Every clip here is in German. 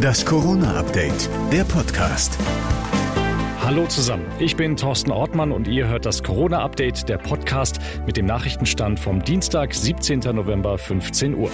Das Corona-Update, der Podcast. Hallo zusammen, ich bin Thorsten Ortmann und ihr hört das Corona-Update, der Podcast mit dem Nachrichtenstand vom Dienstag, 17. November, 15 Uhr.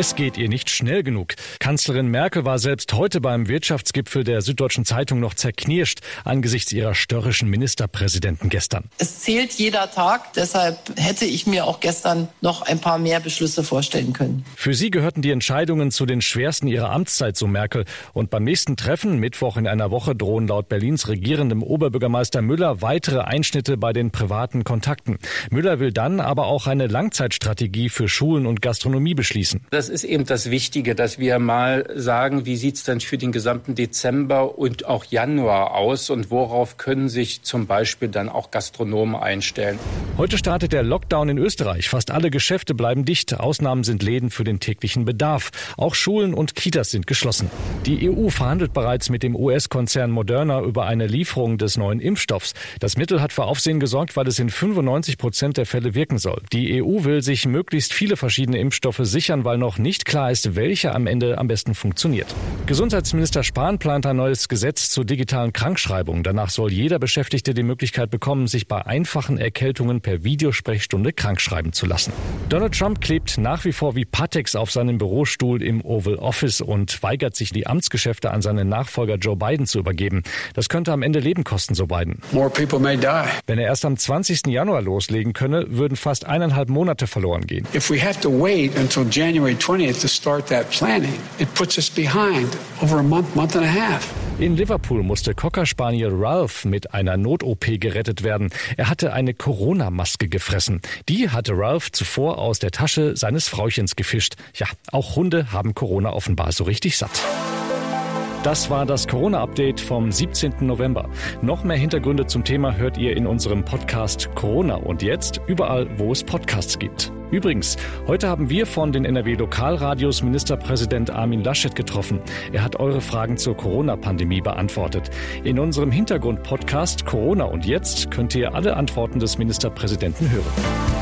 Es geht ihr nicht schnell genug. Kanzlerin Merkel war selbst heute beim Wirtschaftsgipfel der Süddeutschen Zeitung noch zerknirscht angesichts ihrer störrischen Ministerpräsidenten gestern. Es zählt jeder Tag, deshalb hätte ich mir auch gestern noch ein paar mehr Beschlüsse vorstellen können. Für sie gehörten die Entscheidungen zu den schwersten ihrer Amtszeit, so Merkel. Und beim nächsten Treffen, Mittwoch in einer Woche, drohen laut Berlins regierendem Oberbürgermeister Müller weitere Einschnitte bei den privaten Kontakten. Müller will dann aber auch eine Langzeitstrategie für Schulen und Gastronomie beschließen. Das das ist eben das Wichtige, dass wir mal sagen, wie sieht es denn für den gesamten Dezember und auch Januar aus und worauf können sich zum Beispiel dann auch Gastronomen einstellen. Heute startet der Lockdown in Österreich. Fast alle Geschäfte bleiben dicht. Ausnahmen sind Läden für den täglichen Bedarf. Auch Schulen und Kitas sind geschlossen. Die EU verhandelt bereits mit dem US-Konzern Moderna über eine Lieferung des neuen Impfstoffs. Das Mittel hat für Aufsehen gesorgt, weil es in 95 Prozent der Fälle wirken soll. Die EU will sich möglichst viele verschiedene Impfstoffe sichern, weil noch nicht klar ist, welcher am Ende am besten funktioniert. Gesundheitsminister Spahn plant ein neues Gesetz zur digitalen Krankschreibung. Danach soll jeder Beschäftigte die Möglichkeit bekommen, sich bei einfachen Erkältungen per Videosprechstunde krankschreiben zu lassen. Donald Trump klebt nach wie vor wie Patex auf seinem Bürostuhl im Oval Office und weigert sich, die Amtsgeschäfte an seinen Nachfolger Joe Biden zu übergeben. Das könnte am Ende Leben kosten, so Biden. Wenn er erst am 20. Januar loslegen könne, würden fast eineinhalb Monate verloren gehen. If we have to wait until January 20th to start that planning, it puts us behind over a month, month and a half. In Liverpool musste Cocker Spaniel Ralph mit einer Not-OP gerettet werden. Er hatte eine Corona-Maske gefressen. Die hatte Ralph zuvor aus der Tasche seines Frauchens gefischt. Ja, auch Hunde haben Corona offenbar so richtig satt. Das war das Corona-Update vom 17. November. Noch mehr Hintergründe zum Thema hört ihr in unserem Podcast Corona und jetzt überall, wo es Podcasts gibt. Übrigens, heute haben wir von den NRW-Lokalradios Ministerpräsident Armin Laschet getroffen. Er hat eure Fragen zur Corona-Pandemie beantwortet. In unserem Hintergrund-Podcast Corona und jetzt könnt ihr alle Antworten des Ministerpräsidenten hören.